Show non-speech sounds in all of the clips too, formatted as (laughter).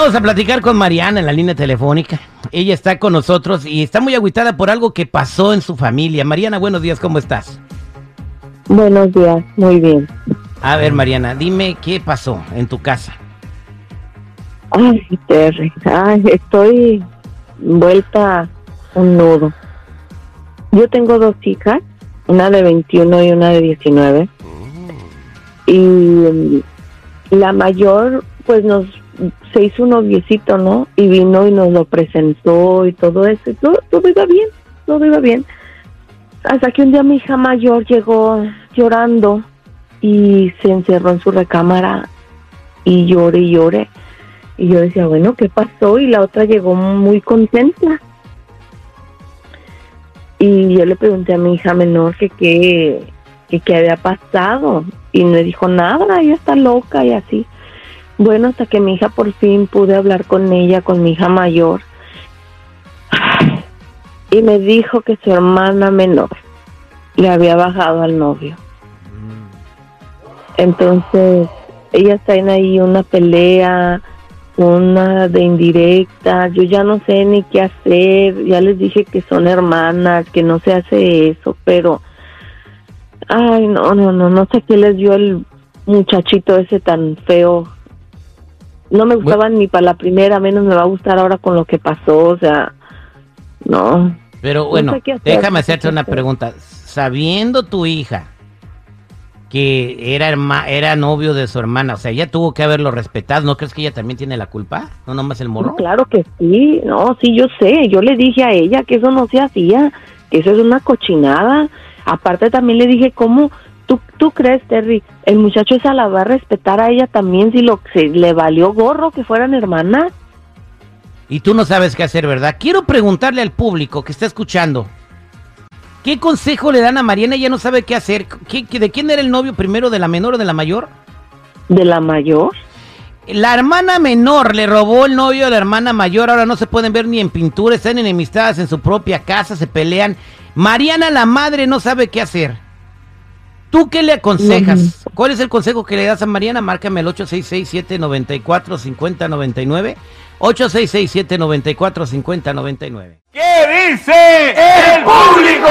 Vamos a platicar con Mariana en la línea telefónica. Ella está con nosotros y está muy agüitada por algo que pasó en su familia. Mariana, buenos días, ¿cómo estás? Buenos días, muy bien. A ver, Mariana, dime qué pasó en tu casa. Ay, Terry, ay, estoy vuelta un nudo. Yo tengo dos hijas, una de 21 y una de 19. Y mm, la mayor, pues nos se hizo un noviecito, ¿no? Y vino y nos lo presentó y todo eso. y todo, todo iba bien, todo iba bien. Hasta que un día mi hija mayor llegó llorando y se encerró en su recámara y lloré y lloré. Y yo decía, bueno, ¿qué pasó? Y la otra llegó muy contenta. Y yo le pregunté a mi hija menor que qué había pasado. Y me dijo, nada, ella está loca y así. Bueno, hasta que mi hija por fin pude hablar con ella, con mi hija mayor. Y me dijo que su hermana menor le había bajado al novio. Entonces, ellas traen ahí una pelea, una de indirecta, yo ya no sé ni qué hacer, ya les dije que son hermanas, que no se hace eso, pero, ay, no, no, no, no sé qué les dio el muchachito ese tan feo. No me gustaba ni para la primera, menos me va a gustar ahora con lo que pasó, o sea, no. Pero No bueno, sé qué hacer, déjame no hacerte una hacer. pregunta. Sabiendo tu hija que era herma- era novio de su hermana, o sea, ella tuvo que haberlo respetado, ¿no crees que ella también tiene la culpa? ¿No nomás el morro? Claro que sí, no, sí, yo sé, yo le dije a ella que eso no se hacía, que eso es una cochinada. Aparte también le dije, ¿cómo tú, tú crees, Terry? El muchacho esa la va a respetar a ella también si lo le valió gorro que fueran hermanas. Y tú no sabes qué hacer, ¿verdad? Quiero preguntarle al público que está escuchando. ¿Qué consejo le dan a Mariana? Ella no sabe qué hacer. ¿Qué- qué- ¿De quién era el novio primero? ¿De la menor o de la mayor? De la mayor. La hermana menor le robó el novio a la hermana mayor. Ahora no se pueden ver ni en pintura. Están enemistadas en su propia casa. Se pelean. Mariana, la madre, no sabe qué hacer. ¿Tú qué le aconsejas? ¿Cuál es el consejo que le das a Mariana? Márcame el 866-794-5099. 866-794-5099. ¿Qué dice el público?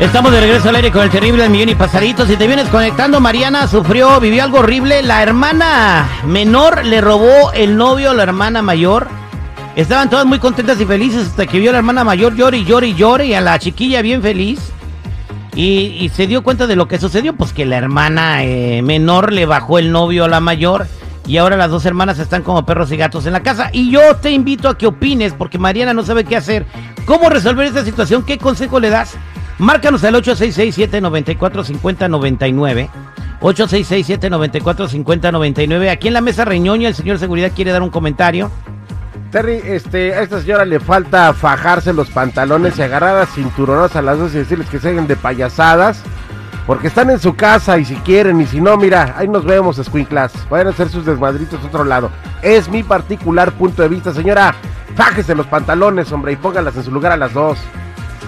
Estamos de regreso al aire con el terrible al millón y pasaditos. Si te vienes conectando, Mariana sufrió, vivió algo horrible. La hermana menor le robó el novio a la hermana mayor. Estaban todas muy contentas y felices hasta que vio a la hermana mayor llore y llore y llore y a la chiquilla bien feliz. Y, y se dio cuenta de lo que sucedió, pues que la hermana eh, menor le bajó el novio a la mayor y ahora las dos hermanas están como perros y gatos en la casa. Y yo te invito a que opines, porque Mariana no sabe qué hacer. ¿Cómo resolver esta situación? ¿Qué consejo le das? Márcanos al 866-794-5099. 866-794-5099. Aquí en la mesa Reñoña, el señor Seguridad quiere dar un comentario. Terry, este, a esta señora le falta fajarse los pantalones y agarrar a cinturonas a las dos y decirles que se hagan de payasadas. Porque están en su casa y si quieren y si no, mira, ahí nos vemos, Squinklas. Vayan a hacer sus desmadritos a otro lado. Es mi particular punto de vista, señora. Fájese los pantalones, hombre, y póngalas en su lugar a las dos.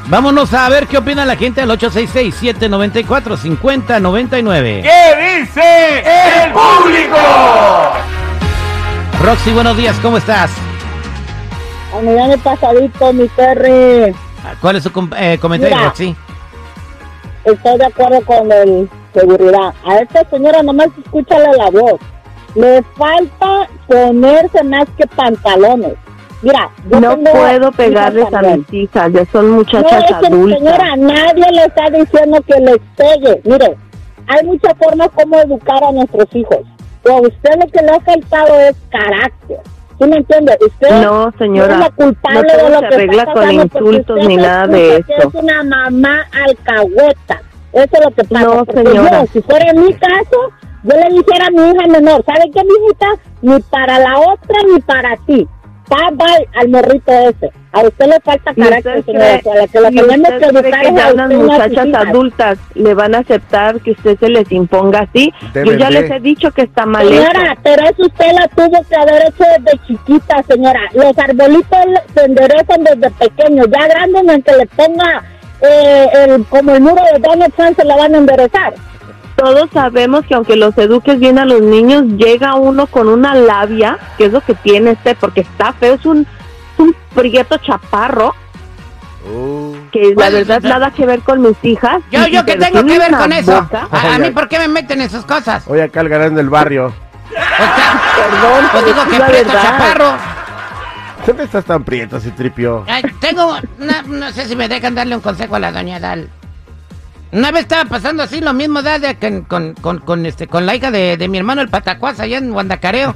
Vámonos a ver qué opina la gente al 866-794-5099. ¿Qué dice el público? Roxy, buenos días, ¿cómo estás? A mi año pasadito, mi Terry. ¿Cuál es su com- eh, comentario, Mira. Roxy? Estoy de acuerdo con el seguridad. A esta señora nomás escúchale la voz. Le falta ponerse más que pantalones. Mira, yo No puedo pegarles a mis hijas, ya son No, muchachas es que, adultas. señora, nadie le está diciendo que les pegue. Mire, hay muchas formas como educar a nuestros hijos. Pero a usted lo que le ha faltado es carácter. ¿Sí me entiende? Usted No, señora, es la culpable no todo de lo se que arregla está con insultos ni se nada de eso. Es una mamá alcahueta. Eso es lo que pasa. No, señora. yo, si fuera en mi caso, yo le dijera a mi hija menor, ¿sabe qué, mijita? Ni para la otra ni para ti. Bye bye al morrito ese. A usted le falta ¿Y carácter, señora. cree- A la que la tenemos que educar que es ya sus muchachas adultas le van a aceptar que usted se les imponga así? Yo ya les he dicho que está mal Señora, hecho. pero eso usted la tuvo que haber hecho desde chiquita, señora. Los arbolitos se enderezan desde pequeños. Ya grandes, en que le ponga eh, el, como el muro de Donald Trump, se la van a enderezar. Todos sabemos que aunque los eduques bien a los niños, llega uno con una labia, que es lo que tiene este, porque está feo, es un, es un prieto chaparro, Uh, que la verdad nada que ver con mis hijas. Yo, yo te tengo que ver con eso. boca- A, a mí, ¿por qué me meten en sus cosas? hoy acá el galán del barrio. O sea, Perdón, pues digo que prieto verdad. chaparro. ¿Dónde estás tan prieto, si tripio? Ay, tengo, una- no sé si me dejan darle un consejo a la doña Dal. Una vez estaba pasando así lo mismo de- con, con, con, con, este, con la hija de, de mi hermano el Patacuas allá en Guandacareo.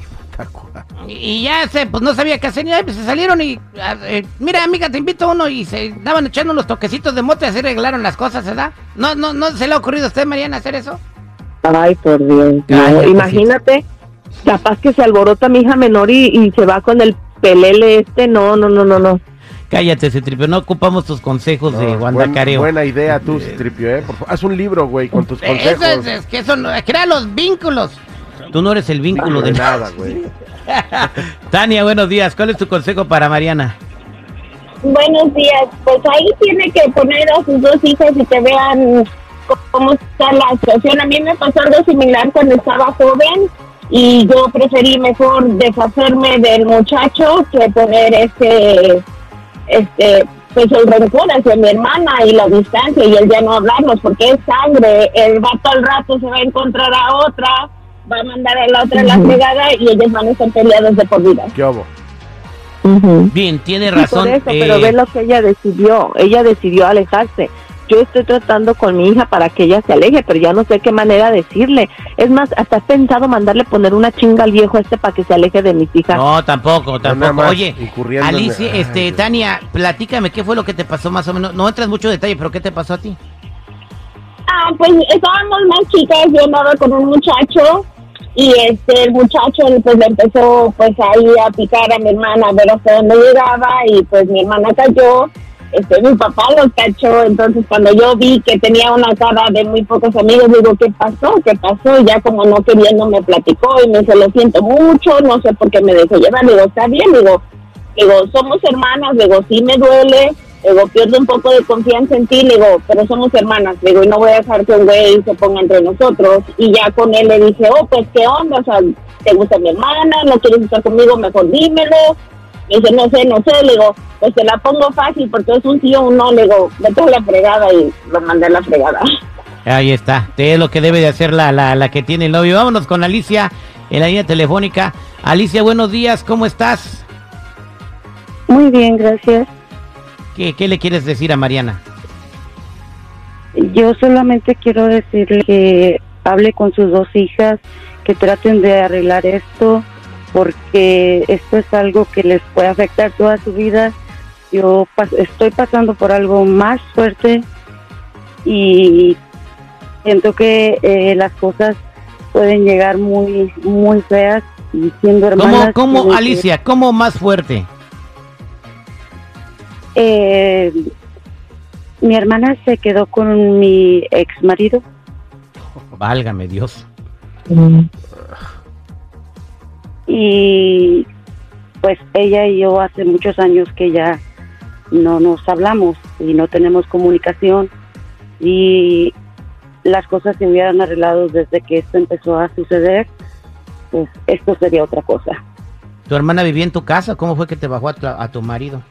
Y, y ya se, pues no sabía qué hacer, y pues se salieron y, eh, mira amiga, te invito a uno y se daban echando unos toquecitos de mote, así arreglaron las cosas, ¿verdad? ¿No, no, no se le ha ocurrido a usted, Mariana, hacer eso? Ay, por Dios. no, Cállate, imagínate, capaz que se alborota mi hija menor y, y se va con el pelele este. No, no, no, no, no. Cállate, ese tripio, no ocupamos tus consejos de No, Guandacareo. buen- buena idea tú, Citripio, ¿eh? Por favor, haz un libro, güey, con tus consejos. Eso es, es que eso no, crea los vínculos. Tú no eres el vínculo de de nada, güey. (laughs) Tania, buenos días. ¿Cuál es tu consejo para Mariana? Buenos días. Pues ahí tiene que poner a sus dos hijos y que vean cómo está la situación. A mí me pasó algo similar cuando estaba joven y yo preferí mejor deshacerme del muchacho que poner este, este, pues el rencor hacia mi hermana y la distancia y el ya no hablarnos porque es sangre. El vato al rato se va a encontrar a otra, va a mandar a la otra a la fregada y ellos van a estar peleados de por vida. ¿Qué obo? Bien, tiene Sí, razón. por eso, eh, pero ve lo que ella decidió. Ella decidió alejarse. Yo estoy tratando con mi hija para que ella se aleje, pero ya no sé qué manera decirle. Es más, hasta he pensado mandarle poner una chinga al viejo este para que se aleje de mis hijas. No, tampoco, tampoco. Oye, en- Alicia, este. Tania, platícame, ¿qué fue lo que te pasó más o menos? No entras mucho detalle, pero ¿qué te pasó a ti? Ah, pues estábamos más chicas, yo andaba con un muchacho y este el muchacho pues le empezó pues ahí a picar a mi hermana a ver hasta dónde llegaba y pues mi hermana cayó, este mi papá lo cachó, entonces cuando yo vi que tenía una cara de muy pocos amigos, digo, ¿qué pasó? ¿Qué pasó? Y ya como no queriendo me platicó y me dice, lo siento mucho, no sé por qué me dejó llevar, digo, está bien, digo, digo, somos hermanas, digo, sí me duele, digo, pierdo un poco de confianza en ti, digo, pero somos hermanas, digo, y no voy a dejar que un güey se ponga entre nosotros. Y ya con él le dije, oh, pues, ¿qué onda? O sea, ¿te gusta mi hermana? ¿No quieres estar conmigo? Mejor dímelo. Me dice, no sé, no sé, le digo, pues te la pongo fácil porque es un sí o un no, le digo, vete a la fregada y lo mandé a la fregada. Ahí está, es lo que debe de hacer la, la, la que tiene el novio. Vámonos con Alicia en la línea telefónica. Alicia, buenos días, ¿cómo estás? Muy bien, gracias. ¿Qué, qué le quieres decir a Mariana? Yo solamente quiero decirle que hable con sus dos hijas, que traten de arreglar esto, porque esto es algo que les puede afectar toda su vida. Yo pas- estoy pasando por algo más fuerte y siento que eh, las cosas pueden llegar muy, muy feas y siendo hermanas. ¿Cómo, cómo tienen que- Alicia, cómo más fuerte? Eh, mi hermana se quedó con mi ex marido. Válgame Dios. Y pues ella y yo hace muchos años que ya no nos hablamos y no tenemos comunicación y las cosas se hubieran arreglado desde que esto empezó a suceder, pues esto sería otra cosa. ¿Tu hermana vivía en tu casa? ¿Cómo fue que te bajó a tu, a tu marido?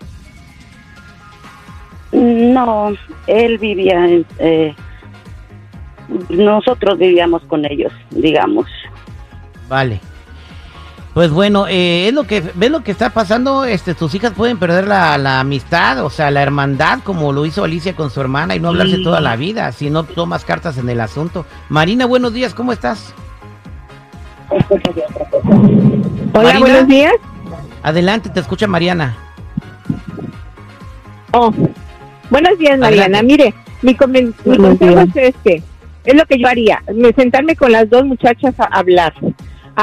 No, él vivía, en, eh, nosotros vivíamos con ellos, digamos. Vale. Pues bueno, eh, es lo que ves lo que está pasando. Este, tus hijas pueden perder la, la amistad, o sea, la hermandad, como lo hizo Alicia con su hermana y no hablarse Sí. toda la vida, si no tomas cartas en el asunto. Marina, buenos días, ¿cómo estás? Hola, Marina. buenos días. Adelante, te escucha Mariana. Oh, buenos días, Mariana. Adelante. Mire, mi, conven- mi consejo días. es este. Es lo que yo haría, me- sentarme con las dos muchachas a hablar,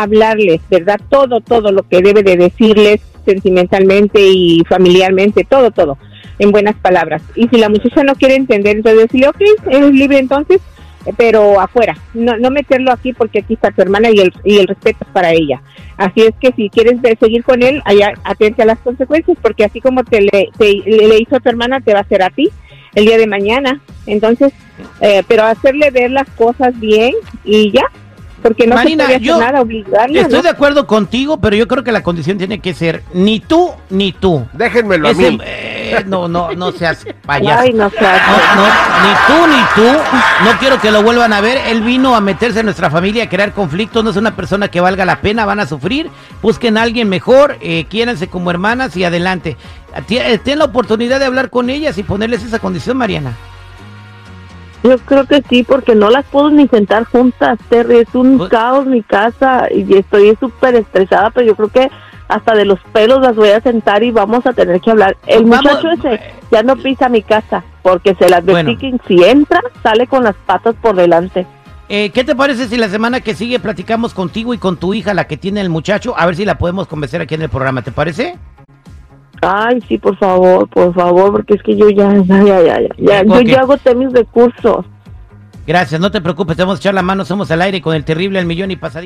hablarles, ¿verdad? Todo, todo lo que debe de decirles, sentimentalmente y familiarmente, todo, todo, en buenas palabras. Y si la muchacha no quiere entender, entonces decirle, ok, eres libre entonces, pero afuera, no, no meterlo aquí porque aquí está tu hermana y el, y el respeto es para ella. Así es que si quieres seguir con él, allá atente a las consecuencias, porque así como te le, te- le hizo a tu hermana, te va a hacer a ti el día de mañana. Entonces, eh, pero hacerle ver las cosas bien y ya, porque no Marina, se puede hacer yo nada, obligarla, Estoy ¿no? de acuerdo contigo, pero yo creo que la condición tiene que ser ni tú ni tú. Déjenmelo a Ese- mí. eh, no, no, no seas (laughs) payaso. Ay, no seas- No, no, ni tú ni tú. No quiero que lo vuelvan a ver. Él vino a meterse en nuestra familia, a crear conflictos. No es una persona que valga la pena. Van a sufrir. Busquen a alguien mejor. Eh, quiéranse como hermanas y adelante. Ti- eh, Ten la oportunidad de hablar con ellas y ponerles esa condición, Mariana. Yo creo que sí, porque no las puedo ni sentar juntas, Terry. Es un Pues- caos mi casa y estoy súper estresada, pero yo creo que hasta de los pelos las voy a sentar y vamos a tener que hablar. El Vamos- muchacho ese ya no pisa mi casa porque se las Bueno. advertí que si entra, sale con las patas por delante. Eh, ¿Qué te parece si la semana que sigue platicamos contigo y con tu hija, la que tiene el muchacho? A ver si la podemos convencer aquí en el programa. ¿Te parece? Ay, sí, por favor, por favor, porque es que yo ya, (laughs) ya, ya, ya, yo Ok. ya agoté mis recursos. Gracias, no te preocupes, te vamos a echar la mano, somos al aire con el terrible al millón y pasadito.